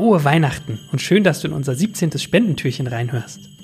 frohe Weihnachten und schön, dass du in unser 17. Spendentürchen reinhörst.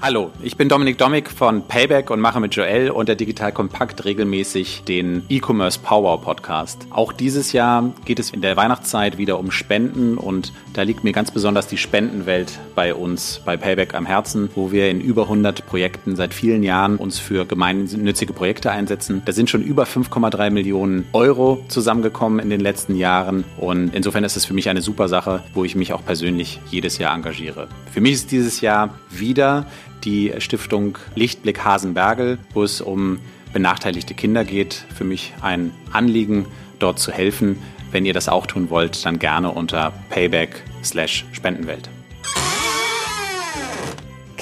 Hallo, ich bin Dominik Domik von Payback und mache mit Joel und der Digital Kompakt regelmäßig den E-Commerce Power Podcast. Auch dieses Jahr geht es in der Weihnachtszeit wieder um Spenden und da liegt mir ganz besonders die Spendenwelt bei uns bei Payback am Herzen, wo wir in über 100 Projekten seit vielen Jahren uns für gemeinnützige Projekte einsetzen. Da sind schon über 5,3 Millionen Euro zusammengekommen in den letzten Jahren und insofern ist es für mich eine super Sache, wo ich mich auch persönlich jedes Jahr engagiere. Für mich ist dieses Jahr wieder die Stiftung Lichtblick Hasenbergel, wo es um benachteiligte Kinder geht. Für mich ein Anliegen, dort zu helfen. Wenn ihr das auch tun wollt, dann gerne unter payback Spendenwelt.